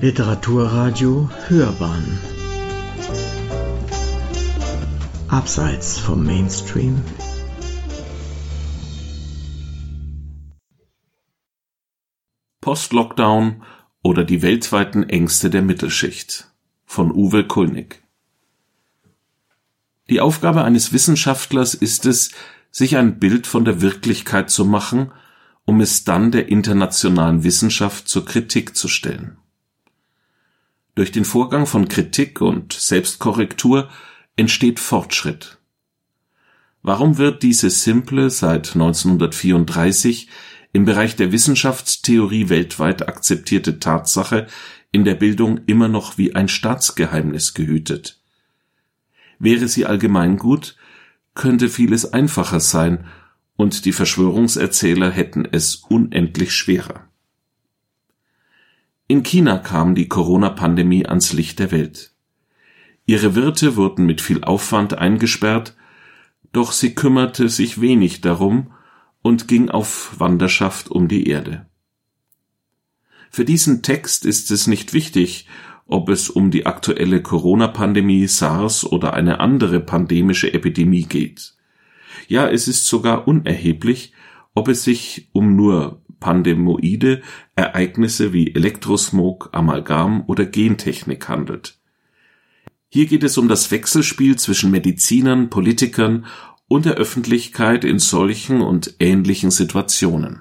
Literaturradio Hörbahn. Abseits vom Mainstream. Post-Lockdown oder die weltweiten Ängste der Mittelschicht. Von Uwe Kulnig Die Aufgabe eines Wissenschaftlers ist es, sich ein Bild von der Wirklichkeit zu machen, um es dann der internationalen Wissenschaft zur Kritik zu stellen. Durch den Vorgang von Kritik und Selbstkorrektur entsteht Fortschritt. Warum wird diese simple, seit 1934 im Bereich der Wissenschaftstheorie weltweit akzeptierte Tatsache in der Bildung immer noch wie ein Staatsgeheimnis gehütet? Wäre sie allgemeingut, könnte vieles einfacher sein und die Verschwörungserzähler hätten es unendlich schwerer. In China kam die Corona-Pandemie ans Licht der Welt. Ihre Wirte wurden mit viel Aufwand eingesperrt, doch sie kümmerte sich wenig darum und ging auf Wanderschaft um die Erde. Für diesen Text ist es nicht wichtig, ob es um die aktuelle Corona-Pandemie, SARS oder eine andere pandemische Epidemie geht. Ja, es ist sogar unerheblich, ob es sich um nur pandemoide Ereignisse wie Elektrosmog, Amalgam oder Gentechnik handelt. Hier geht es um das Wechselspiel zwischen Medizinern, Politikern und der Öffentlichkeit in solchen und ähnlichen Situationen.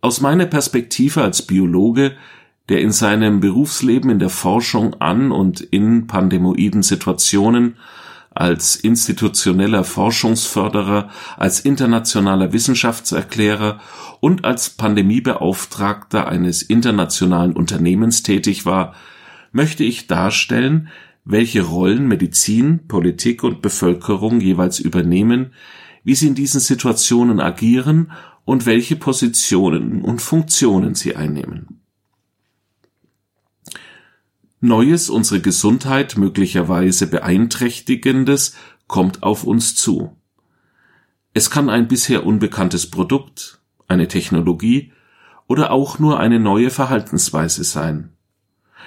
Aus meiner Perspektive als Biologe der in seinem Berufsleben in der Forschung an und in pandemoiden Situationen als institutioneller Forschungsförderer, als internationaler Wissenschaftserklärer und als Pandemiebeauftragter eines internationalen Unternehmens tätig war, möchte ich darstellen, welche Rollen Medizin, Politik und Bevölkerung jeweils übernehmen, wie sie in diesen Situationen agieren und welche Positionen und Funktionen sie einnehmen. Neues, unsere Gesundheit möglicherweise beeinträchtigendes, kommt auf uns zu. Es kann ein bisher unbekanntes Produkt, eine Technologie oder auch nur eine neue Verhaltensweise sein.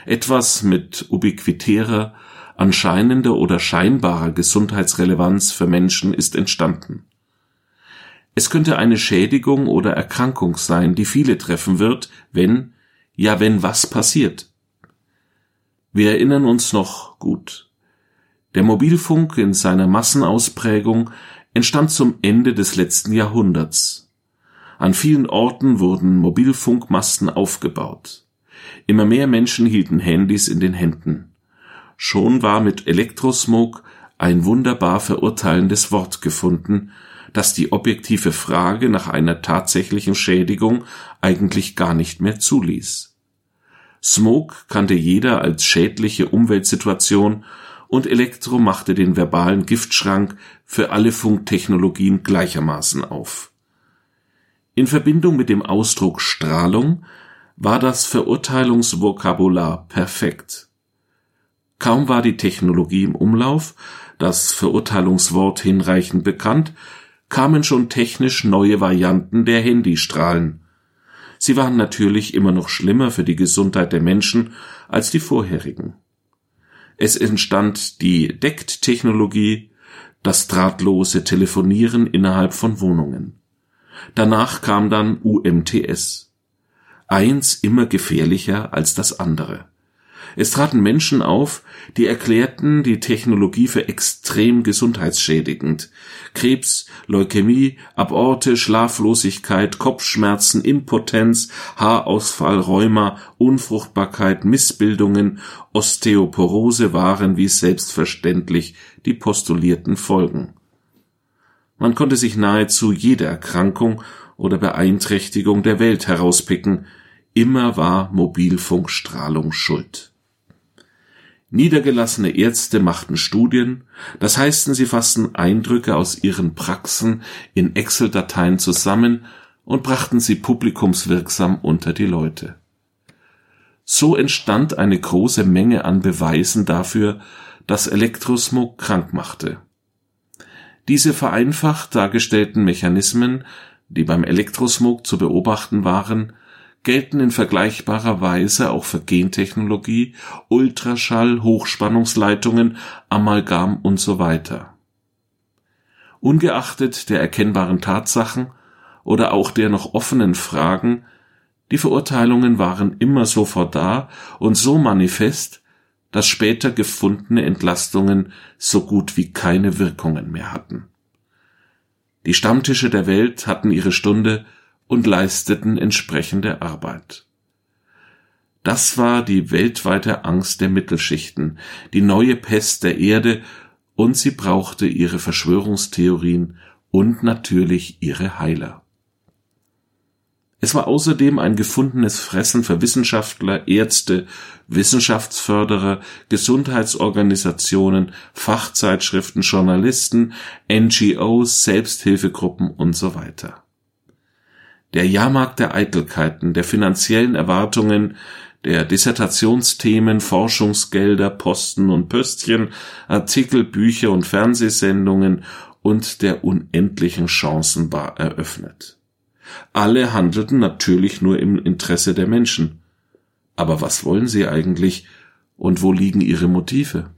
Etwas mit ubiquitärer, anscheinender oder scheinbarer Gesundheitsrelevanz für Menschen ist entstanden. Es könnte eine Schädigung oder Erkrankung sein, die viele treffen wird, wenn, ja wenn was passiert. Wir erinnern uns noch gut. Der Mobilfunk in seiner Massenausprägung entstand zum Ende des letzten Jahrhunderts. An vielen Orten wurden Mobilfunkmasten aufgebaut. Immer mehr Menschen hielten Handys in den Händen. Schon war mit Elektrosmog ein wunderbar verurteilendes Wort gefunden, das die objektive Frage nach einer tatsächlichen Schädigung eigentlich gar nicht mehr zuließ. Smoke kannte jeder als schädliche Umweltsituation und Elektro machte den verbalen Giftschrank für alle Funktechnologien gleichermaßen auf. In Verbindung mit dem Ausdruck Strahlung war das Verurteilungsvokabular perfekt. Kaum war die Technologie im Umlauf, das Verurteilungswort hinreichend bekannt, kamen schon technisch neue Varianten der Handystrahlen, Sie waren natürlich immer noch schlimmer für die Gesundheit der Menschen als die vorherigen. Es entstand die DECT-Technologie, das drahtlose Telefonieren innerhalb von Wohnungen. Danach kam dann UMTS. Eins immer gefährlicher als das andere. Es traten Menschen auf, die erklärten die Technologie für extrem gesundheitsschädigend. Krebs, Leukämie, Aborte, Schlaflosigkeit, Kopfschmerzen, Impotenz, Haarausfall, Rheuma, Unfruchtbarkeit, Missbildungen, Osteoporose waren wie selbstverständlich die postulierten Folgen. Man konnte sich nahezu jede Erkrankung oder Beeinträchtigung der Welt herauspicken, immer war Mobilfunkstrahlung schuld. Niedergelassene Ärzte machten Studien, das heißt, sie fassten Eindrücke aus ihren Praxen in Excel-Dateien zusammen und brachten sie publikumswirksam unter die Leute. So entstand eine große Menge an Beweisen dafür, dass Elektrosmog krank machte. Diese vereinfacht dargestellten Mechanismen, die beim Elektrosmog zu beobachten waren, gelten in vergleichbarer Weise auch für Gentechnologie, Ultraschall, Hochspannungsleitungen, Amalgam und so weiter. Ungeachtet der erkennbaren Tatsachen oder auch der noch offenen Fragen, die Verurteilungen waren immer sofort da und so manifest, dass später gefundene Entlastungen so gut wie keine Wirkungen mehr hatten. Die Stammtische der Welt hatten ihre Stunde und leisteten entsprechende Arbeit. Das war die weltweite Angst der Mittelschichten, die neue Pest der Erde, und sie brauchte ihre Verschwörungstheorien und natürlich ihre Heiler. Es war außerdem ein gefundenes Fressen für Wissenschaftler, Ärzte, Wissenschaftsförderer, Gesundheitsorganisationen, Fachzeitschriften, Journalisten, NGOs, Selbsthilfegruppen und so weiter. Der Jahrmarkt der Eitelkeiten, der finanziellen Erwartungen, der Dissertationsthemen, Forschungsgelder, Posten und Pöstchen, Artikel, Bücher und Fernsehsendungen und der unendlichen Chancen war eröffnet. Alle handelten natürlich nur im Interesse der Menschen. Aber was wollen sie eigentlich und wo liegen ihre Motive?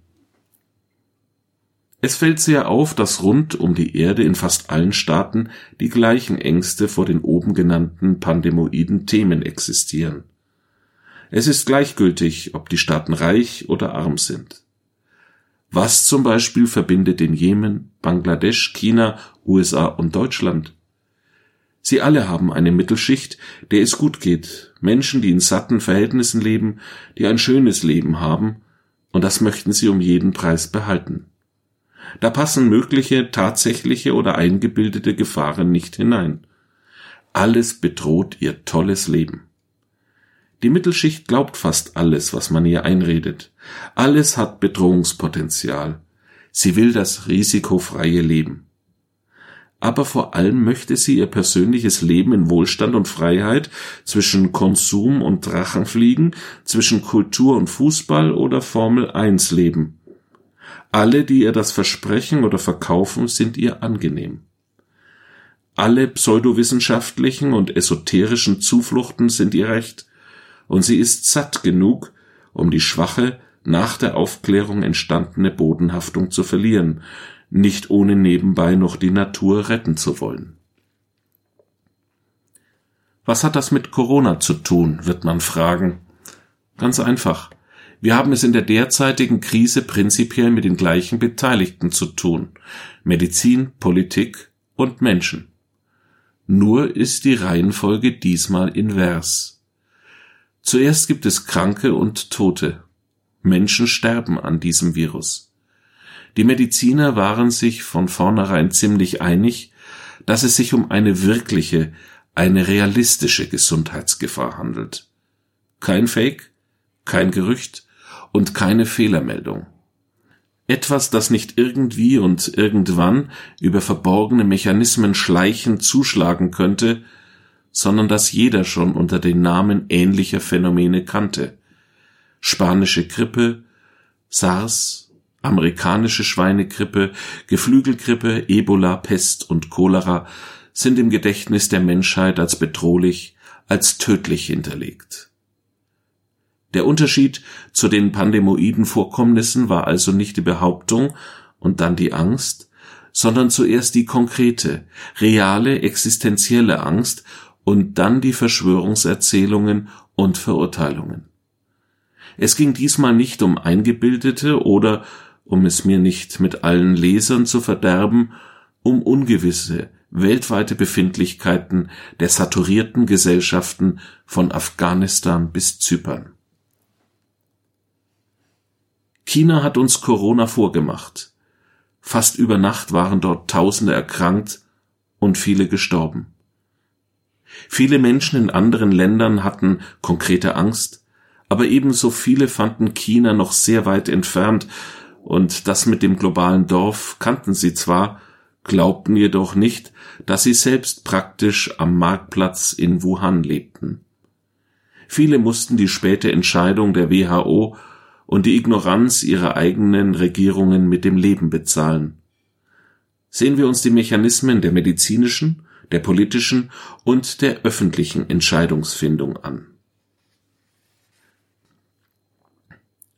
Es fällt sehr auf, dass rund um die Erde in fast allen Staaten die gleichen Ängste vor den oben genannten pandemoiden Themen existieren. Es ist gleichgültig, ob die Staaten reich oder arm sind. Was zum Beispiel verbindet den Jemen, Bangladesch, China, USA und Deutschland? Sie alle haben eine Mittelschicht, der es gut geht, Menschen, die in satten Verhältnissen leben, die ein schönes Leben haben, und das möchten sie um jeden Preis behalten. Da passen mögliche, tatsächliche oder eingebildete Gefahren nicht hinein. Alles bedroht ihr tolles Leben. Die Mittelschicht glaubt fast alles, was man ihr einredet. Alles hat Bedrohungspotenzial. Sie will das risikofreie Leben. Aber vor allem möchte sie ihr persönliches Leben in Wohlstand und Freiheit zwischen Konsum und Drachenfliegen, zwischen Kultur und Fußball oder Formel 1 leben. Alle, die ihr das versprechen oder verkaufen, sind ihr angenehm. Alle pseudowissenschaftlichen und esoterischen Zufluchten sind ihr recht, und sie ist satt genug, um die schwache, nach der Aufklärung entstandene Bodenhaftung zu verlieren, nicht ohne nebenbei noch die Natur retten zu wollen. Was hat das mit Corona zu tun, wird man fragen. Ganz einfach. Wir haben es in der derzeitigen Krise prinzipiell mit den gleichen Beteiligten zu tun Medizin, Politik und Menschen. Nur ist die Reihenfolge diesmal invers. Zuerst gibt es Kranke und Tote. Menschen sterben an diesem Virus. Die Mediziner waren sich von vornherein ziemlich einig, dass es sich um eine wirkliche, eine realistische Gesundheitsgefahr handelt. Kein Fake, kein Gerücht, und keine Fehlermeldung. Etwas, das nicht irgendwie und irgendwann über verborgene Mechanismen schleichend zuschlagen könnte, sondern das jeder schon unter den Namen ähnlicher Phänomene kannte. Spanische Grippe, SARS, amerikanische Schweinegrippe, Geflügelgrippe, Ebola, Pest und Cholera sind im Gedächtnis der Menschheit als bedrohlich, als tödlich hinterlegt. Der Unterschied zu den pandemoiden Vorkommnissen war also nicht die Behauptung und dann die Angst, sondern zuerst die konkrete, reale, existenzielle Angst und dann die Verschwörungserzählungen und Verurteilungen. Es ging diesmal nicht um eingebildete oder, um es mir nicht mit allen Lesern zu verderben, um ungewisse, weltweite Befindlichkeiten der saturierten Gesellschaften von Afghanistan bis Zypern. China hat uns Corona vorgemacht. Fast über Nacht waren dort Tausende erkrankt und viele gestorben. Viele Menschen in anderen Ländern hatten konkrete Angst, aber ebenso viele fanden China noch sehr weit entfernt, und das mit dem globalen Dorf kannten sie zwar, glaubten jedoch nicht, dass sie selbst praktisch am Marktplatz in Wuhan lebten. Viele mussten die späte Entscheidung der WHO und die Ignoranz ihrer eigenen Regierungen mit dem Leben bezahlen. Sehen wir uns die Mechanismen der medizinischen, der politischen und der öffentlichen Entscheidungsfindung an.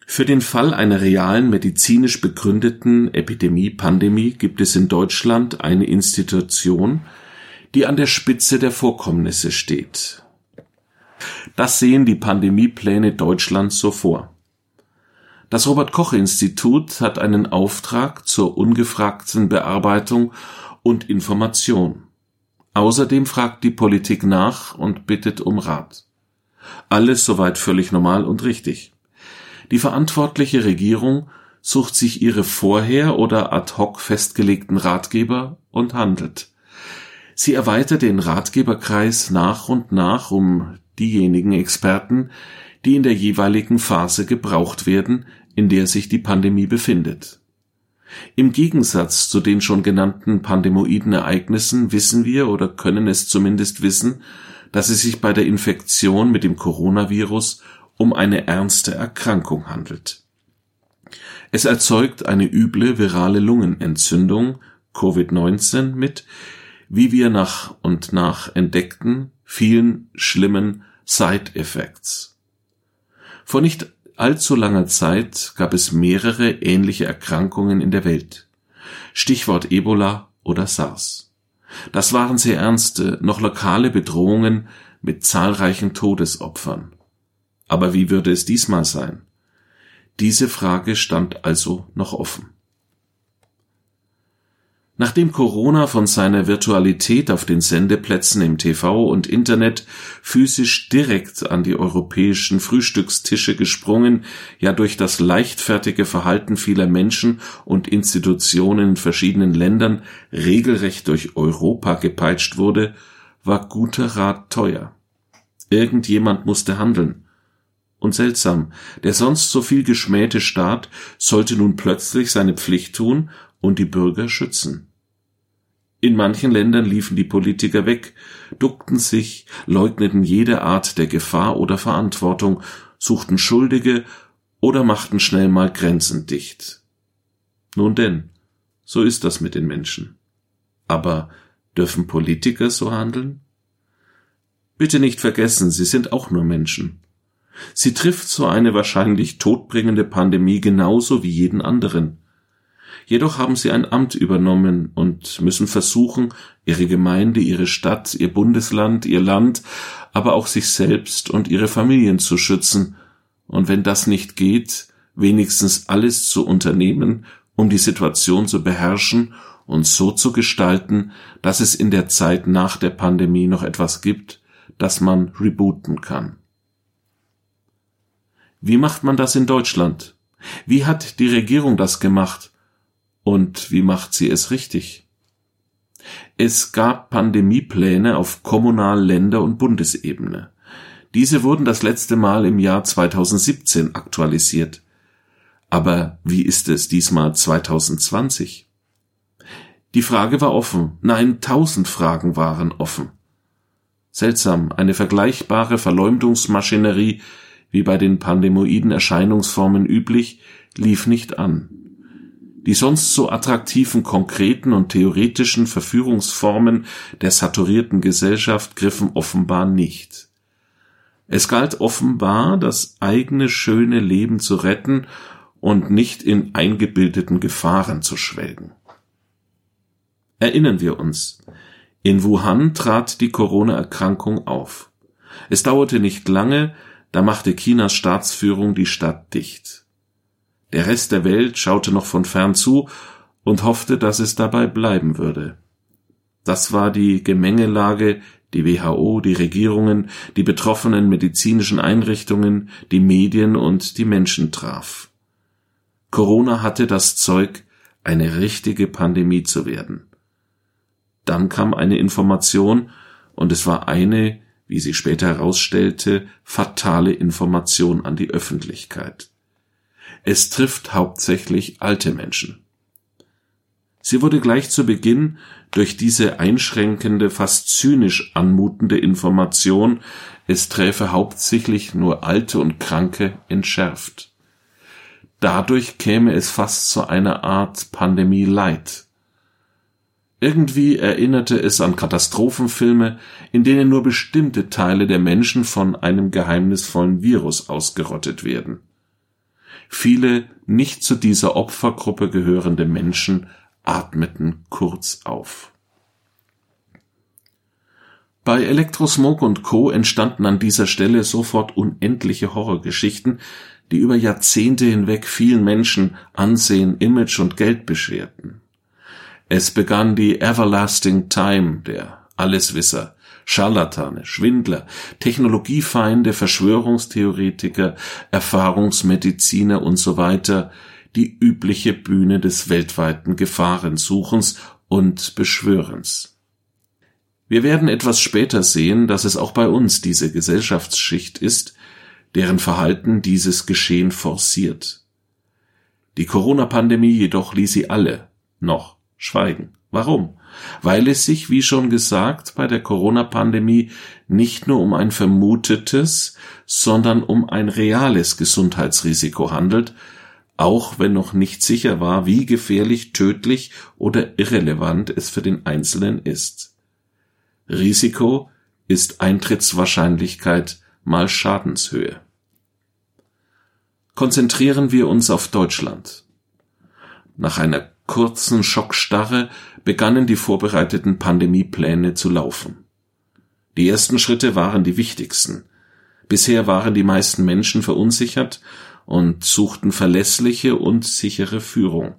Für den Fall einer realen medizinisch begründeten Epidemie-Pandemie gibt es in Deutschland eine Institution, die an der Spitze der Vorkommnisse steht. Das sehen die Pandemiepläne Deutschlands so vor. Das Robert Koch Institut hat einen Auftrag zur ungefragten Bearbeitung und Information. Außerdem fragt die Politik nach und bittet um Rat. Alles soweit völlig normal und richtig. Die verantwortliche Regierung sucht sich ihre vorher oder ad hoc festgelegten Ratgeber und handelt. Sie erweitert den Ratgeberkreis nach und nach um diejenigen Experten, die in der jeweiligen Phase gebraucht werden, in der sich die Pandemie befindet. Im Gegensatz zu den schon genannten pandemoiden Ereignissen wissen wir oder können es zumindest wissen, dass es sich bei der Infektion mit dem Coronavirus um eine ernste Erkrankung handelt. Es erzeugt eine üble virale Lungenentzündung Covid-19 mit, wie wir nach und nach entdeckten, vielen schlimmen Side Effects. Vor nicht allzu langer Zeit gab es mehrere ähnliche Erkrankungen in der Welt. Stichwort Ebola oder SARS. Das waren sehr ernste, noch lokale Bedrohungen mit zahlreichen Todesopfern. Aber wie würde es diesmal sein? Diese Frage stand also noch offen. Nachdem Corona von seiner Virtualität auf den Sendeplätzen im TV und Internet physisch direkt an die europäischen Frühstückstische gesprungen, ja durch das leichtfertige Verhalten vieler Menschen und Institutionen in verschiedenen Ländern regelrecht durch Europa gepeitscht wurde, war guter Rat teuer. Irgendjemand musste handeln, und seltsam, der sonst so viel geschmähte Staat sollte nun plötzlich seine Pflicht tun und die Bürger schützen. In manchen Ländern liefen die Politiker weg, duckten sich, leugneten jede Art der Gefahr oder Verantwortung, suchten Schuldige oder machten schnell mal Grenzen dicht. Nun denn, so ist das mit den Menschen. Aber dürfen Politiker so handeln? Bitte nicht vergessen, sie sind auch nur Menschen. Sie trifft so eine wahrscheinlich todbringende Pandemie genauso wie jeden anderen. Jedoch haben sie ein Amt übernommen und müssen versuchen, ihre Gemeinde, ihre Stadt, ihr Bundesland, ihr Land, aber auch sich selbst und ihre Familien zu schützen, und wenn das nicht geht, wenigstens alles zu unternehmen, um die Situation zu beherrschen und so zu gestalten, dass es in der Zeit nach der Pandemie noch etwas gibt, das man rebooten kann. Wie macht man das in Deutschland? Wie hat die Regierung das gemacht? Und wie macht sie es richtig? Es gab Pandemiepläne auf Kommunal-, Länder- und Bundesebene. Diese wurden das letzte Mal im Jahr 2017 aktualisiert. Aber wie ist es diesmal 2020? Die Frage war offen. Nein, tausend Fragen waren offen. Seltsam, eine vergleichbare Verleumdungsmaschinerie wie bei den pandemoiden Erscheinungsformen üblich, lief nicht an. Die sonst so attraktiven konkreten und theoretischen Verführungsformen der saturierten Gesellschaft griffen offenbar nicht. Es galt offenbar, das eigene schöne Leben zu retten und nicht in eingebildeten Gefahren zu schwelgen. Erinnern wir uns, in Wuhan trat die Corona-Erkrankung auf. Es dauerte nicht lange, da machte Chinas Staatsführung die Stadt dicht. Der Rest der Welt schaute noch von fern zu und hoffte, dass es dabei bleiben würde. Das war die Gemengelage, die WHO, die Regierungen, die betroffenen medizinischen Einrichtungen, die Medien und die Menschen traf. Corona hatte das Zeug, eine richtige Pandemie zu werden. Dann kam eine Information, und es war eine, wie sie später herausstellte, fatale Information an die Öffentlichkeit. Es trifft hauptsächlich alte Menschen. Sie wurde gleich zu Beginn durch diese einschränkende, fast zynisch anmutende Information, es träfe hauptsächlich nur Alte und Kranke, entschärft. Dadurch käme es fast zu einer Art Pandemie Light. Irgendwie erinnerte es an Katastrophenfilme, in denen nur bestimmte Teile der Menschen von einem geheimnisvollen Virus ausgerottet werden. Viele nicht zu dieser Opfergruppe gehörende Menschen atmeten kurz auf. Bei Elektrosmog und Co. entstanden an dieser Stelle sofort unendliche Horrorgeschichten, die über Jahrzehnte hinweg vielen Menschen Ansehen, Image und Geld bescherten. Es begann die Everlasting Time der Alleswisser, Scharlatane, Schwindler, Technologiefeinde, Verschwörungstheoretiker, Erfahrungsmediziner und so weiter, die übliche Bühne des weltweiten Gefahrensuchens und Beschwörens. Wir werden etwas später sehen, dass es auch bei uns diese Gesellschaftsschicht ist, deren Verhalten dieses Geschehen forciert. Die Corona-Pandemie jedoch ließ sie alle noch schweigen. Warum? Weil es sich, wie schon gesagt, bei der Corona-Pandemie nicht nur um ein vermutetes, sondern um ein reales Gesundheitsrisiko handelt, auch wenn noch nicht sicher war, wie gefährlich, tödlich oder irrelevant es für den Einzelnen ist. Risiko ist Eintrittswahrscheinlichkeit mal Schadenshöhe. Konzentrieren wir uns auf Deutschland. Nach einer kurzen Schockstarre begannen die vorbereiteten Pandemiepläne zu laufen. Die ersten Schritte waren die wichtigsten. Bisher waren die meisten Menschen verunsichert und suchten verlässliche und sichere Führung.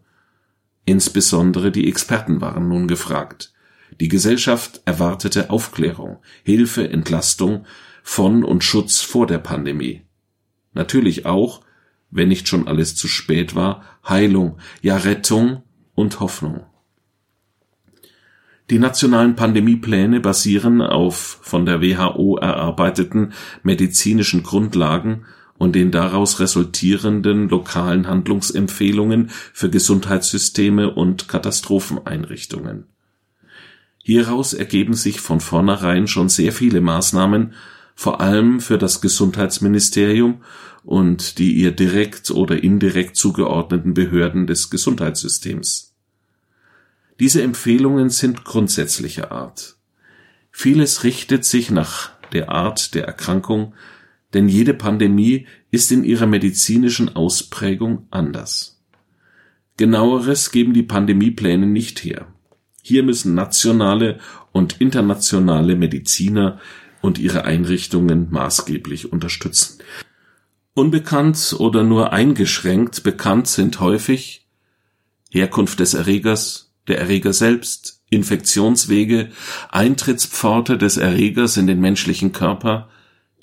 Insbesondere die Experten waren nun gefragt. Die Gesellschaft erwartete Aufklärung, Hilfe, Entlastung von und Schutz vor der Pandemie. Natürlich auch, wenn nicht schon alles zu spät war, Heilung, ja Rettung und Hoffnung. Die nationalen Pandemiepläne basieren auf von der WHO erarbeiteten medizinischen Grundlagen und den daraus resultierenden lokalen Handlungsempfehlungen für Gesundheitssysteme und Katastropheneinrichtungen. Hieraus ergeben sich von vornherein schon sehr viele Maßnahmen, vor allem für das Gesundheitsministerium und die ihr direkt oder indirekt zugeordneten Behörden des Gesundheitssystems. Diese Empfehlungen sind grundsätzlicher Art. Vieles richtet sich nach der Art der Erkrankung, denn jede Pandemie ist in ihrer medizinischen Ausprägung anders. Genaueres geben die Pandemiepläne nicht her. Hier müssen nationale und internationale Mediziner und ihre Einrichtungen maßgeblich unterstützen. Unbekannt oder nur eingeschränkt bekannt sind häufig Herkunft des Erregers, der Erreger selbst, Infektionswege, Eintrittspforte des Erregers in den menschlichen Körper,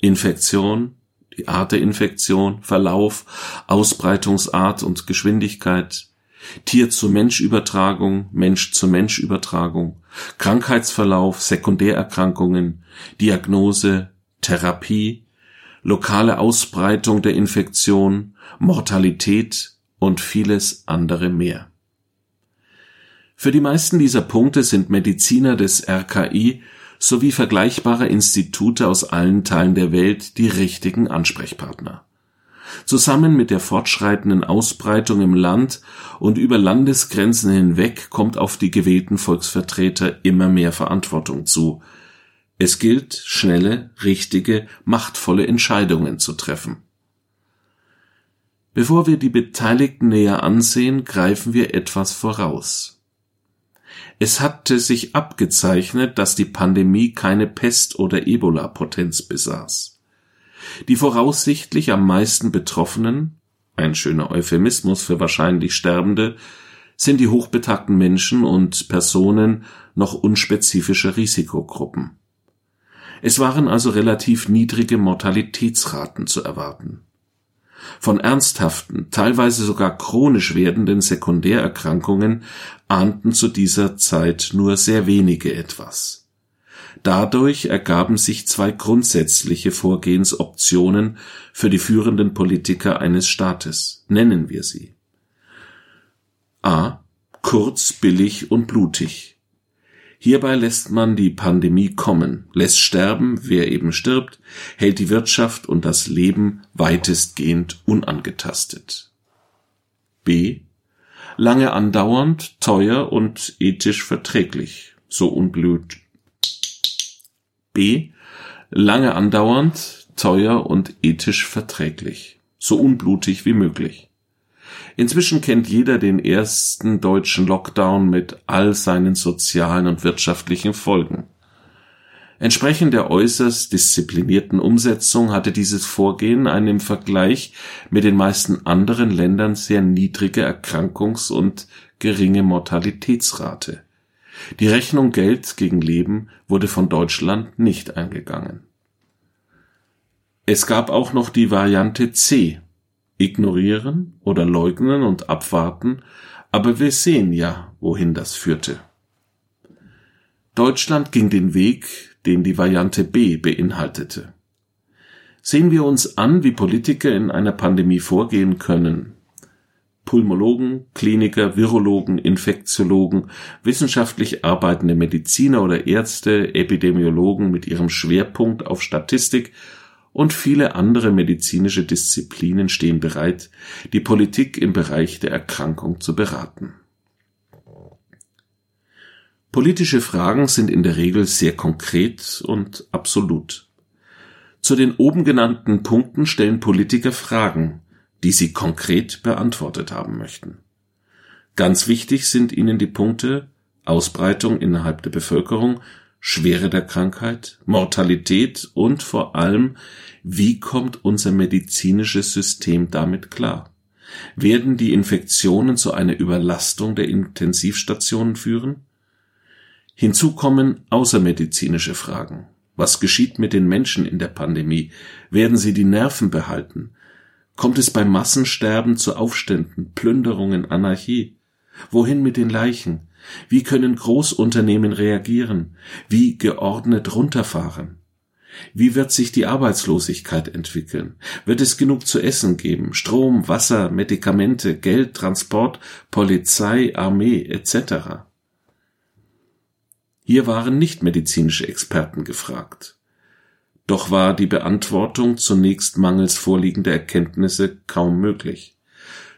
Infektion, die Art der Infektion, Verlauf, Ausbreitungsart und Geschwindigkeit, Tier-zu-Mensch-Übertragung, Mensch-zu-Mensch-Übertragung, Krankheitsverlauf, Sekundärerkrankungen, Diagnose, Therapie, lokale Ausbreitung der Infektion, Mortalität und vieles andere mehr. Für die meisten dieser Punkte sind Mediziner des RKI sowie vergleichbare Institute aus allen Teilen der Welt die richtigen Ansprechpartner. Zusammen mit der fortschreitenden Ausbreitung im Land und über Landesgrenzen hinweg kommt auf die gewählten Volksvertreter immer mehr Verantwortung zu, es gilt, schnelle, richtige, machtvolle Entscheidungen zu treffen. Bevor wir die Beteiligten näher ansehen, greifen wir etwas voraus. Es hatte sich abgezeichnet, dass die Pandemie keine Pest- oder Ebola-Potenz besaß. Die voraussichtlich am meisten Betroffenen, ein schöner Euphemismus für wahrscheinlich Sterbende, sind die hochbetagten Menschen und Personen noch unspezifischer Risikogruppen. Es waren also relativ niedrige Mortalitätsraten zu erwarten. Von ernsthaften, teilweise sogar chronisch werdenden Sekundärerkrankungen ahnten zu dieser Zeit nur sehr wenige etwas. Dadurch ergaben sich zwei grundsätzliche Vorgehensoptionen für die führenden Politiker eines Staates. Nennen wir sie. A. Kurz, billig und blutig. Hierbei lässt man die Pandemie kommen, lässt sterben, wer eben stirbt, hält die Wirtschaft und das Leben weitestgehend unangetastet. B. lange andauernd, teuer und ethisch verträglich, so unblüht. B. Lange andauernd, teuer und ethisch verträglich, so unblutig wie möglich. Inzwischen kennt jeder den ersten deutschen Lockdown mit all seinen sozialen und wirtschaftlichen Folgen. Entsprechend der äußerst disziplinierten Umsetzung hatte dieses Vorgehen eine im Vergleich mit den meisten anderen Ländern sehr niedrige Erkrankungs- und geringe Mortalitätsrate. Die Rechnung Geld gegen Leben wurde von Deutschland nicht eingegangen. Es gab auch noch die Variante C, ignorieren oder leugnen und abwarten, aber wir sehen ja, wohin das führte. Deutschland ging den Weg, den die Variante B beinhaltete. Sehen wir uns an, wie Politiker in einer Pandemie vorgehen können. Pulmologen, Kliniker, Virologen, Infektiologen, wissenschaftlich arbeitende Mediziner oder Ärzte, Epidemiologen mit ihrem Schwerpunkt auf Statistik und viele andere medizinische Disziplinen stehen bereit, die Politik im Bereich der Erkrankung zu beraten. Politische Fragen sind in der Regel sehr konkret und absolut. Zu den oben genannten Punkten stellen Politiker Fragen, die sie konkret beantwortet haben möchten. Ganz wichtig sind ihnen die Punkte Ausbreitung innerhalb der Bevölkerung, Schwere der Krankheit, Mortalität und vor allem, wie kommt unser medizinisches System damit klar? Werden die Infektionen zu einer Überlastung der Intensivstationen führen? Hinzu kommen außermedizinische Fragen. Was geschieht mit den Menschen in der Pandemie? Werden sie die Nerven behalten? Kommt es beim Massensterben zu Aufständen, Plünderungen, Anarchie? Wohin mit den Leichen? Wie können Großunternehmen reagieren? Wie geordnet runterfahren? Wie wird sich die Arbeitslosigkeit entwickeln? Wird es genug zu essen geben? Strom, Wasser, Medikamente, Geld, Transport, Polizei, Armee etc. Hier waren nicht medizinische Experten gefragt. Doch war die Beantwortung zunächst mangels vorliegender Erkenntnisse kaum möglich.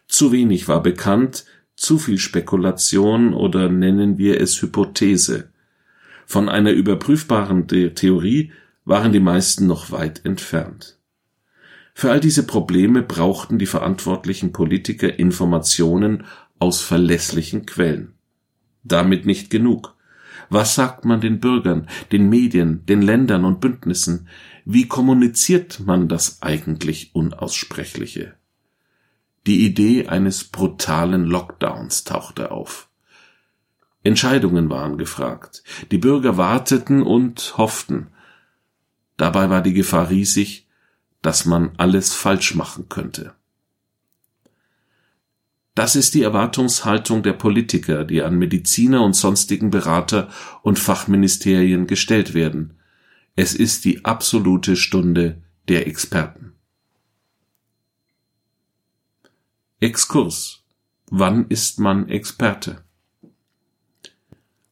Zu wenig war bekannt, zu viel Spekulation oder nennen wir es Hypothese. Von einer überprüfbaren Theorie waren die meisten noch weit entfernt. Für all diese Probleme brauchten die verantwortlichen Politiker Informationen aus verlässlichen Quellen. Damit nicht genug. Was sagt man den Bürgern, den Medien, den Ländern und Bündnissen? Wie kommuniziert man das eigentlich Unaussprechliche? Die Idee eines brutalen Lockdowns tauchte auf. Entscheidungen waren gefragt. Die Bürger warteten und hofften. Dabei war die Gefahr riesig, dass man alles falsch machen könnte. Das ist die Erwartungshaltung der Politiker, die an Mediziner und sonstigen Berater und Fachministerien gestellt werden. Es ist die absolute Stunde der Experten. Exkurs. Wann ist man Experte?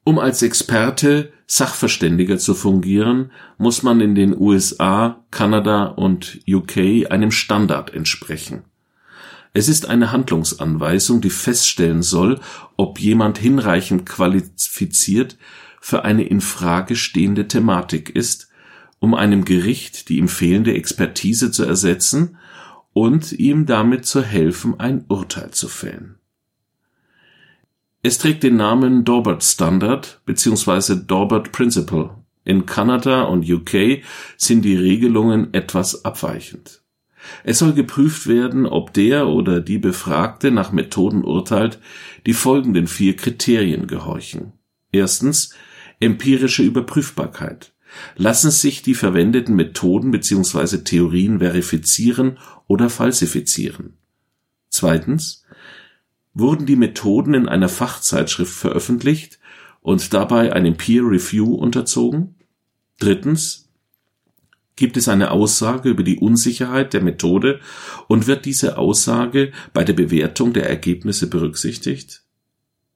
Um als Experte Sachverständiger zu fungieren, muss man in den USA, Kanada und UK einem Standard entsprechen. Es ist eine Handlungsanweisung, die feststellen soll, ob jemand hinreichend qualifiziert für eine in Frage stehende Thematik ist, um einem Gericht die ihm fehlende Expertise zu ersetzen und ihm damit zu helfen, ein Urteil zu fällen. Es trägt den Namen Dorbert Standard bzw. Dorbert Principle. In Kanada und UK sind die Regelungen etwas abweichend. Es soll geprüft werden, ob der oder die Befragte nach Methoden urteilt, die folgenden vier Kriterien gehorchen. Erstens empirische Überprüfbarkeit. Lassen sich die verwendeten Methoden bzw. Theorien verifizieren oder falsifizieren? Zweitens, wurden die Methoden in einer Fachzeitschrift veröffentlicht und dabei einem Peer Review unterzogen? Drittens, gibt es eine Aussage über die Unsicherheit der Methode und wird diese Aussage bei der Bewertung der Ergebnisse berücksichtigt?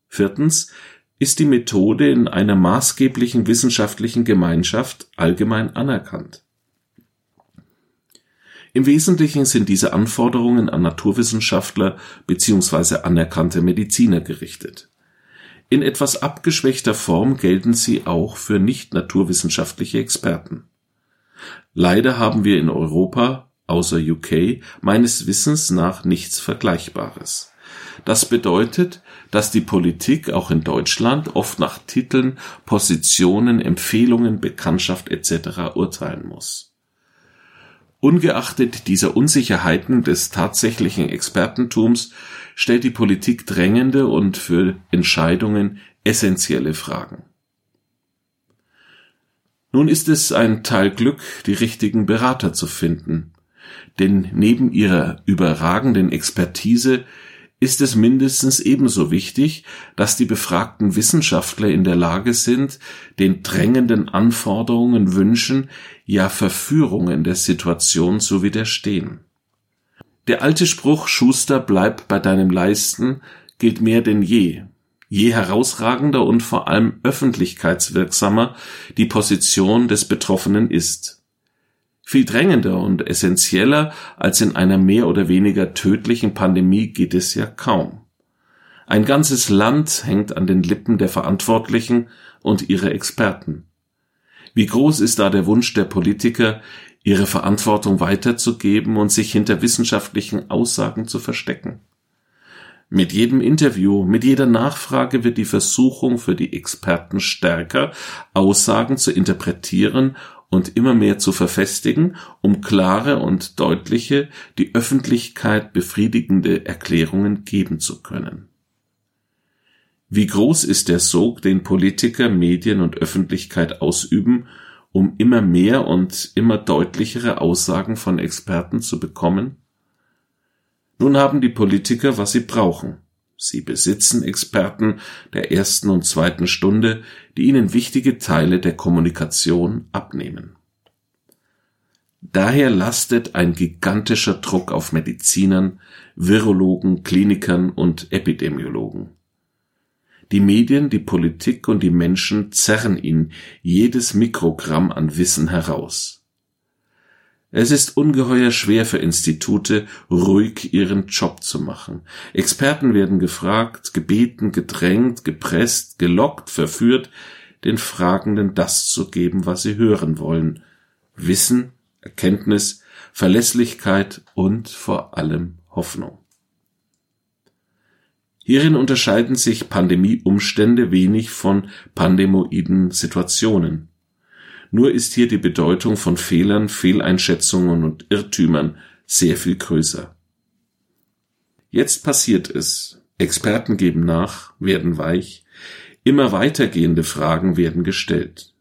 Viertens, ist die Methode in einer maßgeblichen wissenschaftlichen Gemeinschaft allgemein anerkannt? Im Wesentlichen sind diese Anforderungen an Naturwissenschaftler bzw. anerkannte Mediziner gerichtet. In etwas abgeschwächter Form gelten sie auch für nicht naturwissenschaftliche Experten. Leider haben wir in Europa, außer UK, meines Wissens nach nichts Vergleichbares. Das bedeutet, dass die Politik auch in Deutschland oft nach Titeln, Positionen, Empfehlungen, Bekanntschaft etc. urteilen muss. Ungeachtet dieser Unsicherheiten des tatsächlichen Expertentums stellt die Politik drängende und für Entscheidungen essentielle Fragen. Nun ist es ein Teil Glück, die richtigen Berater zu finden, denn neben ihrer überragenden Expertise ist es mindestens ebenso wichtig, dass die befragten Wissenschaftler in der Lage sind, den drängenden Anforderungen, Wünschen, ja Verführungen der Situation zu widerstehen. Der alte Spruch Schuster bleib bei deinem Leisten gilt mehr denn je. Je herausragender und vor allem öffentlichkeitswirksamer die Position des Betroffenen ist. Viel drängender und essentieller als in einer mehr oder weniger tödlichen Pandemie geht es ja kaum. Ein ganzes Land hängt an den Lippen der Verantwortlichen und ihrer Experten. Wie groß ist da der Wunsch der Politiker, ihre Verantwortung weiterzugeben und sich hinter wissenschaftlichen Aussagen zu verstecken? Mit jedem Interview, mit jeder Nachfrage wird die Versuchung für die Experten stärker, Aussagen zu interpretieren und immer mehr zu verfestigen, um klare und deutliche, die Öffentlichkeit befriedigende Erklärungen geben zu können. Wie groß ist der Sog, den Politiker, Medien und Öffentlichkeit ausüben, um immer mehr und immer deutlichere Aussagen von Experten zu bekommen? Nun haben die Politiker, was sie brauchen. Sie besitzen Experten der ersten und zweiten Stunde, die ihnen wichtige Teile der Kommunikation abnehmen. Daher lastet ein gigantischer Druck auf Medizinern, Virologen, Klinikern und Epidemiologen. Die Medien, die Politik und die Menschen zerren ihnen jedes Mikrogramm an Wissen heraus. Es ist ungeheuer schwer für Institute, ruhig ihren Job zu machen. Experten werden gefragt, gebeten, gedrängt, gepresst, gelockt, verführt, den Fragenden das zu geben, was sie hören wollen. Wissen, Erkenntnis, Verlässlichkeit und vor allem Hoffnung. Hierin unterscheiden sich Pandemieumstände wenig von pandemoiden Situationen. Nur ist hier die Bedeutung von Fehlern, Fehleinschätzungen und Irrtümern sehr viel größer. Jetzt passiert es. Experten geben nach, werden weich, immer weitergehende Fragen werden gestellt.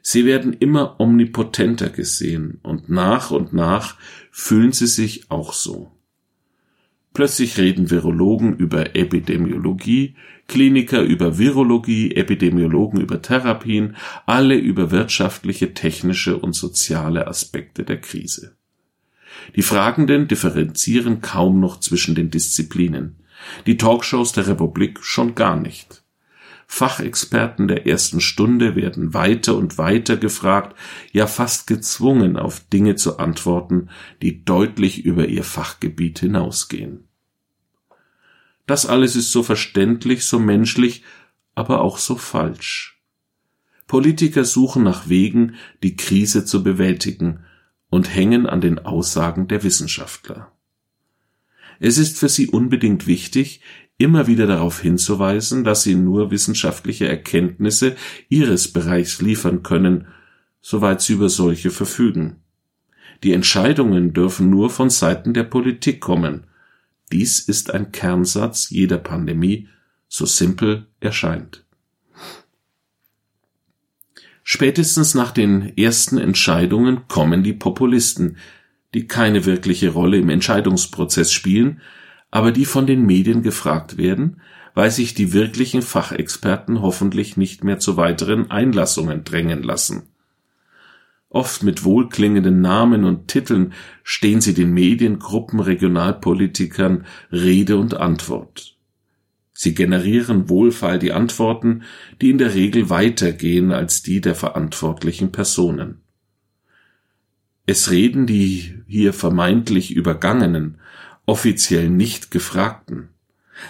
Sie werden immer omnipotenter gesehen und nach und nach fühlen sie sich auch so. Plötzlich reden Virologen über Epidemiologie, Kliniker über Virologie, Epidemiologen über Therapien, alle über wirtschaftliche, technische und soziale Aspekte der Krise. Die Fragenden differenzieren kaum noch zwischen den Disziplinen, die Talkshows der Republik schon gar nicht. Fachexperten der ersten Stunde werden weiter und weiter gefragt, ja fast gezwungen, auf Dinge zu antworten, die deutlich über ihr Fachgebiet hinausgehen. Das alles ist so verständlich, so menschlich, aber auch so falsch. Politiker suchen nach Wegen, die Krise zu bewältigen und hängen an den Aussagen der Wissenschaftler. Es ist für sie unbedingt wichtig, immer wieder darauf hinzuweisen, dass sie nur wissenschaftliche Erkenntnisse ihres Bereichs liefern können, soweit sie über solche verfügen. Die Entscheidungen dürfen nur von Seiten der Politik kommen. Dies ist ein Kernsatz jeder Pandemie, so simpel erscheint. Spätestens nach den ersten Entscheidungen kommen die Populisten, die keine wirkliche Rolle im Entscheidungsprozess spielen, aber die von den Medien gefragt werden, weil sich die wirklichen Fachexperten hoffentlich nicht mehr zu weiteren Einlassungen drängen lassen. Oft mit wohlklingenden Namen und Titeln stehen sie den Medien, Gruppen, Regionalpolitikern Rede und Antwort. Sie generieren wohlfeil die Antworten, die in der Regel weitergehen als die der verantwortlichen Personen. Es reden die hier vermeintlich Übergangenen, offiziell nicht Gefragten.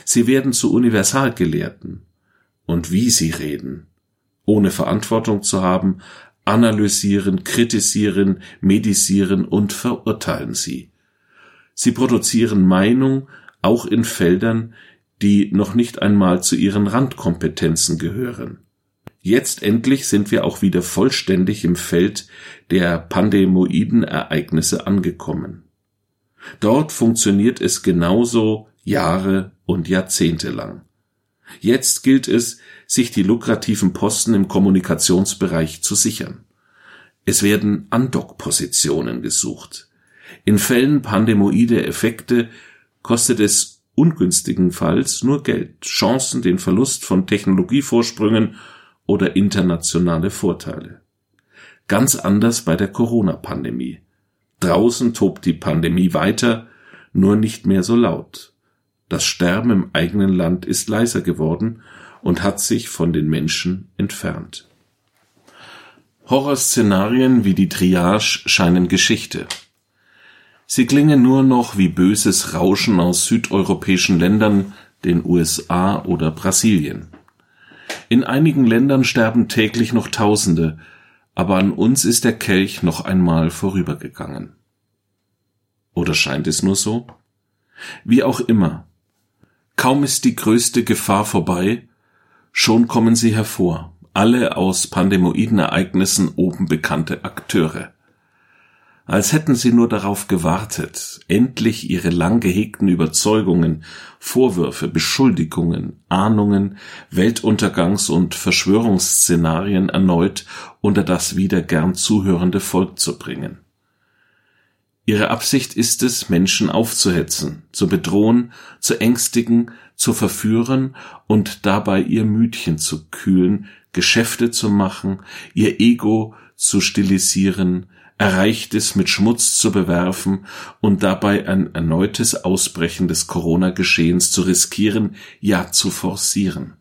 Sie werden zu Universalgelehrten. Und wie sie reden, ohne Verantwortung zu haben, analysieren, kritisieren, medisieren und verurteilen sie. Sie produzieren Meinung auch in Feldern, die noch nicht einmal zu ihren Randkompetenzen gehören. Jetzt endlich sind wir auch wieder vollständig im Feld der pandemoiden Ereignisse angekommen. Dort funktioniert es genauso Jahre und Jahrzehnte lang. Jetzt gilt es, sich die lukrativen Posten im Kommunikationsbereich zu sichern. Es werden Andockpositionen gesucht. In Fällen pandemoide Effekte kostet es ungünstigenfalls nur Geld, Chancen, den Verlust von Technologievorsprüngen oder internationale Vorteile. Ganz anders bei der Corona-Pandemie. Draußen tobt die Pandemie weiter, nur nicht mehr so laut. Das Sterben im eigenen Land ist leiser geworden und hat sich von den Menschen entfernt. Horrorszenarien wie die Triage scheinen Geschichte. Sie klingen nur noch wie böses Rauschen aus südeuropäischen Ländern, den USA oder Brasilien. In einigen Ländern sterben täglich noch Tausende, aber an uns ist der Kelch noch einmal vorübergegangen. Oder scheint es nur so? Wie auch immer. Kaum ist die größte Gefahr vorbei, schon kommen sie hervor, alle aus pandemoiden Ereignissen oben bekannte Akteure als hätten sie nur darauf gewartet, endlich ihre lang gehegten Überzeugungen, Vorwürfe, Beschuldigungen, Ahnungen, Weltuntergangs- und Verschwörungsszenarien erneut unter das wieder gern zuhörende Volk zu bringen. Ihre Absicht ist es, Menschen aufzuhetzen, zu bedrohen, zu ängstigen, zu verführen und dabei ihr Mütchen zu kühlen, Geschäfte zu machen, ihr Ego zu stilisieren, Erreichtes mit Schmutz zu bewerfen und dabei ein erneutes Ausbrechen des Corona-Geschehens zu riskieren, ja zu forcieren.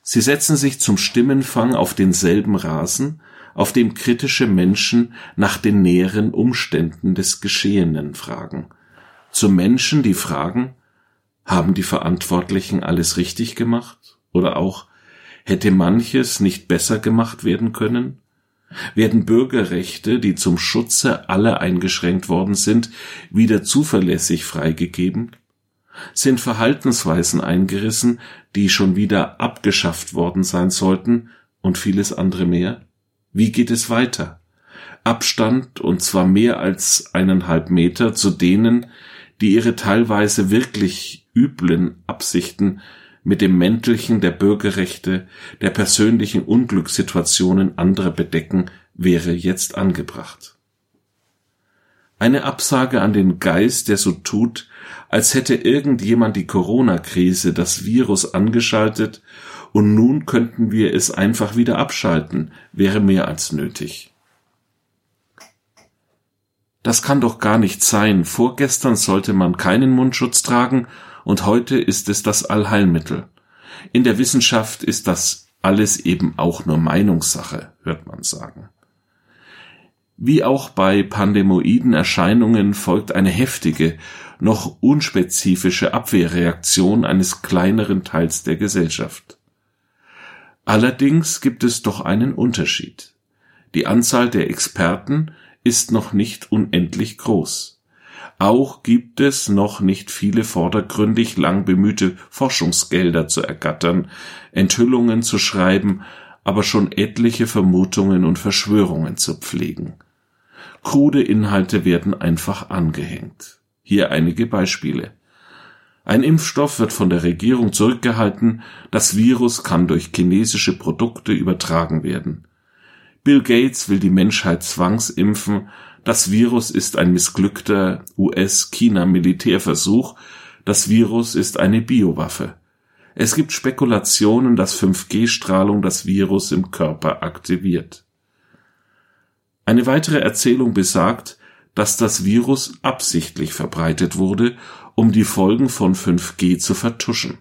Sie setzen sich zum Stimmenfang auf denselben Rasen, auf dem kritische Menschen nach den näheren Umständen des Geschehenen fragen. Zu Menschen, die fragen, haben die Verantwortlichen alles richtig gemacht? Oder auch, hätte manches nicht besser gemacht werden können? Werden Bürgerrechte, die zum Schutze aller eingeschränkt worden sind, wieder zuverlässig freigegeben? Sind Verhaltensweisen eingerissen, die schon wieder abgeschafft worden sein sollten und vieles andere mehr? Wie geht es weiter? Abstand, und zwar mehr als eineinhalb Meter, zu denen, die ihre teilweise wirklich üblen Absichten mit dem Mäntelchen der Bürgerrechte, der persönlichen Unglückssituationen anderer bedecken, wäre jetzt angebracht. Eine Absage an den Geist, der so tut, als hätte irgendjemand die Corona-Krise, das Virus angeschaltet und nun könnten wir es einfach wieder abschalten, wäre mehr als nötig. Das kann doch gar nicht sein. Vorgestern sollte man keinen Mundschutz tragen und heute ist es das Allheilmittel. In der Wissenschaft ist das alles eben auch nur Meinungssache, hört man sagen. Wie auch bei pandemoiden Erscheinungen folgt eine heftige, noch unspezifische Abwehrreaktion eines kleineren Teils der Gesellschaft. Allerdings gibt es doch einen Unterschied. Die Anzahl der Experten ist noch nicht unendlich groß. Auch gibt es noch nicht viele vordergründig lang bemühte Forschungsgelder zu ergattern, Enthüllungen zu schreiben, aber schon etliche Vermutungen und Verschwörungen zu pflegen. Krude Inhalte werden einfach angehängt. Hier einige Beispiele. Ein Impfstoff wird von der Regierung zurückgehalten, das Virus kann durch chinesische Produkte übertragen werden. Bill Gates will die Menschheit zwangsimpfen, das Virus ist ein missglückter US-China-Militärversuch. Das Virus ist eine Biowaffe. Es gibt Spekulationen, dass 5G-Strahlung das Virus im Körper aktiviert. Eine weitere Erzählung besagt, dass das Virus absichtlich verbreitet wurde, um die Folgen von 5G zu vertuschen.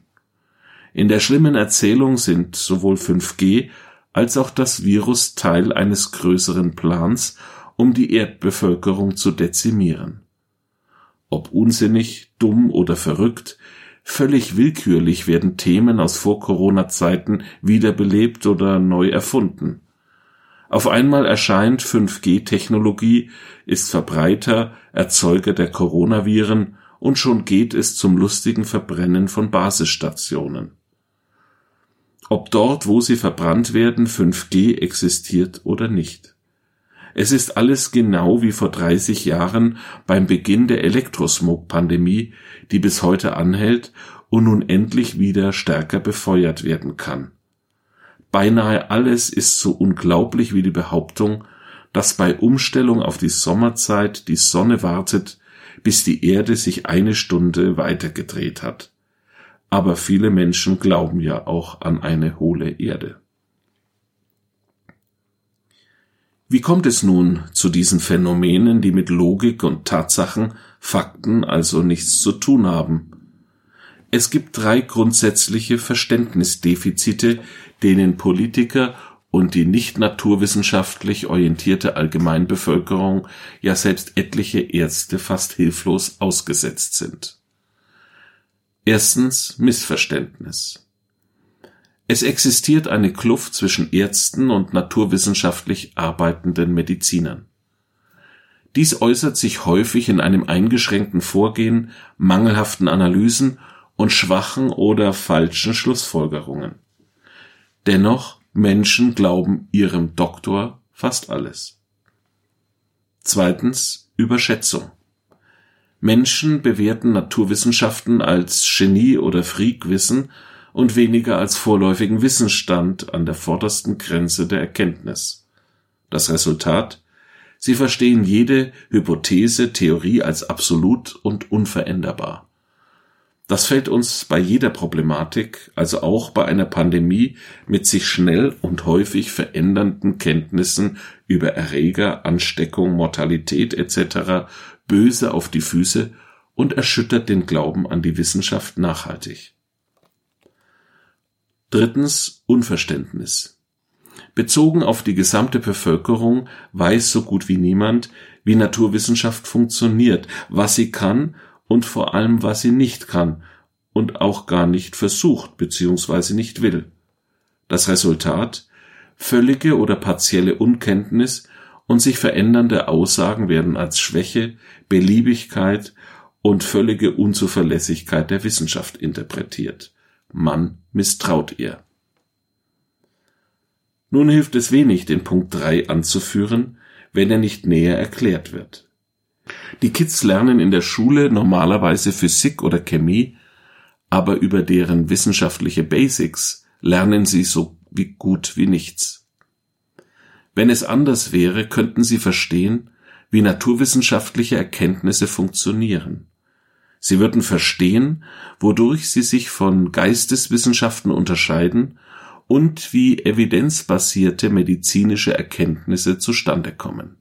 In der schlimmen Erzählung sind sowohl 5G als auch das Virus Teil eines größeren Plans, um die Erdbevölkerung zu dezimieren. Ob unsinnig, dumm oder verrückt, völlig willkürlich werden Themen aus Vor-Corona-Zeiten wiederbelebt oder neu erfunden. Auf einmal erscheint 5G-Technologie, ist Verbreiter, Erzeuger der Coronaviren und schon geht es zum lustigen Verbrennen von Basisstationen. Ob dort, wo sie verbrannt werden, 5G existiert oder nicht. Es ist alles genau wie vor 30 Jahren beim Beginn der Elektrosmog-Pandemie, die bis heute anhält und nun endlich wieder stärker befeuert werden kann. Beinahe alles ist so unglaublich wie die Behauptung, dass bei Umstellung auf die Sommerzeit die Sonne wartet, bis die Erde sich eine Stunde weitergedreht hat. Aber viele Menschen glauben ja auch an eine hohle Erde. Wie kommt es nun zu diesen Phänomenen, die mit Logik und Tatsachen, Fakten also nichts zu tun haben? Es gibt drei grundsätzliche Verständnisdefizite, denen Politiker und die nicht naturwissenschaftlich orientierte Allgemeinbevölkerung, ja selbst etliche Ärzte fast hilflos ausgesetzt sind. Erstens Missverständnis. Es existiert eine Kluft zwischen Ärzten und naturwissenschaftlich arbeitenden Medizinern. Dies äußert sich häufig in einem eingeschränkten Vorgehen, mangelhaften Analysen und schwachen oder falschen Schlussfolgerungen. Dennoch, Menschen glauben ihrem Doktor fast alles. Zweitens Überschätzung. Menschen bewerten Naturwissenschaften als Genie oder Freakwissen und weniger als vorläufigen Wissensstand an der vordersten Grenze der Erkenntnis. Das Resultat? Sie verstehen jede Hypothese, Theorie als absolut und unveränderbar. Das fällt uns bei jeder Problematik, also auch bei einer Pandemie mit sich schnell und häufig verändernden Kenntnissen über Erreger, Ansteckung, Mortalität etc. böse auf die Füße und erschüttert den Glauben an die Wissenschaft nachhaltig. Drittens Unverständnis. Bezogen auf die gesamte Bevölkerung weiß so gut wie niemand, wie Naturwissenschaft funktioniert, was sie kann und vor allem was sie nicht kann und auch gar nicht versucht bzw. nicht will. Das Resultat völlige oder partielle Unkenntnis und sich verändernde Aussagen werden als Schwäche, Beliebigkeit und völlige Unzuverlässigkeit der Wissenschaft interpretiert man misstraut ihr. Nun hilft es wenig, den Punkt 3 anzuführen, wenn er nicht näher erklärt wird. Die Kids lernen in der Schule normalerweise Physik oder Chemie, aber über deren wissenschaftliche Basics lernen sie so wie gut wie nichts. Wenn es anders wäre, könnten sie verstehen, wie naturwissenschaftliche Erkenntnisse funktionieren. Sie würden verstehen, wodurch sie sich von Geisteswissenschaften unterscheiden und wie evidenzbasierte medizinische Erkenntnisse zustande kommen.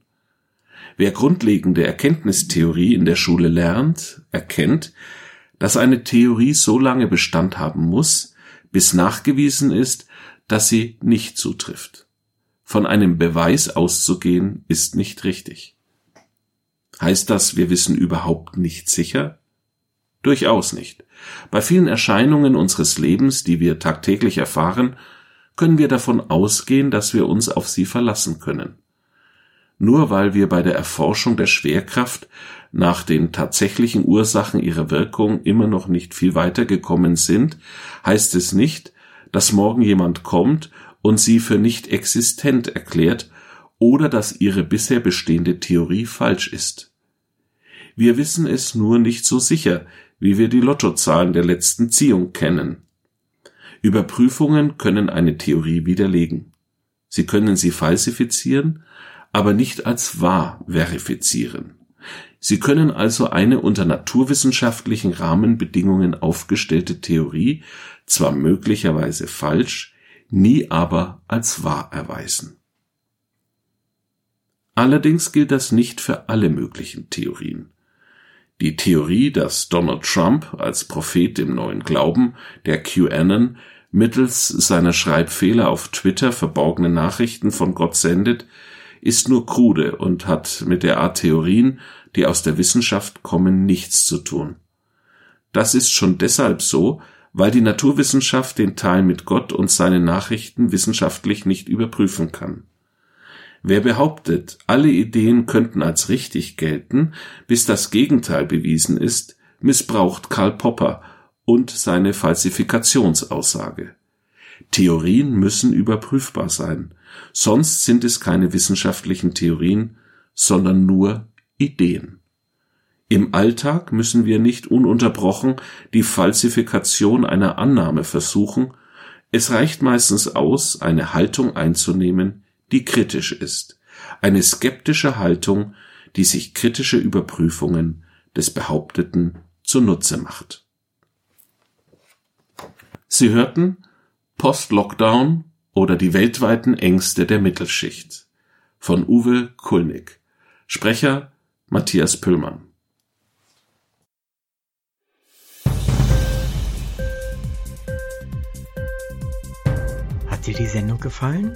Wer grundlegende Erkenntnistheorie in der Schule lernt, erkennt, dass eine Theorie so lange Bestand haben muss, bis nachgewiesen ist, dass sie nicht zutrifft. Von einem Beweis auszugehen, ist nicht richtig. Heißt das, wir wissen überhaupt nicht sicher? Durchaus nicht. Bei vielen Erscheinungen unseres Lebens, die wir tagtäglich erfahren, können wir davon ausgehen, dass wir uns auf sie verlassen können. Nur weil wir bei der Erforschung der Schwerkraft nach den tatsächlichen Ursachen ihrer Wirkung immer noch nicht viel weitergekommen sind, heißt es nicht, dass morgen jemand kommt und sie für nicht existent erklärt oder dass ihre bisher bestehende Theorie falsch ist. Wir wissen es nur nicht so sicher, wie wir die Lottozahlen der letzten Ziehung kennen. Überprüfungen können eine Theorie widerlegen. Sie können sie falsifizieren, aber nicht als wahr verifizieren. Sie können also eine unter naturwissenschaftlichen Rahmenbedingungen aufgestellte Theorie zwar möglicherweise falsch, nie aber als wahr erweisen. Allerdings gilt das nicht für alle möglichen Theorien. Die Theorie, dass Donald Trump als Prophet im neuen Glauben, der QAnon, mittels seiner Schreibfehler auf Twitter verborgene Nachrichten von Gott sendet, ist nur krude und hat mit der Art Theorien, die aus der Wissenschaft kommen, nichts zu tun. Das ist schon deshalb so, weil die Naturwissenschaft den Teil mit Gott und seinen Nachrichten wissenschaftlich nicht überprüfen kann. Wer behauptet, alle Ideen könnten als richtig gelten, bis das Gegenteil bewiesen ist, missbraucht Karl Popper und seine Falsifikationsaussage. Theorien müssen überprüfbar sein, sonst sind es keine wissenschaftlichen Theorien, sondern nur Ideen. Im Alltag müssen wir nicht ununterbrochen die Falsifikation einer Annahme versuchen, es reicht meistens aus, eine Haltung einzunehmen, die kritisch ist, eine skeptische Haltung, die sich kritische Überprüfungen des Behaupteten zunutze macht. Sie hörten Post-Lockdown oder die weltweiten Ängste der Mittelschicht von Uwe Kulnig. Sprecher Matthias Püllmann. Hat dir die Sendung gefallen?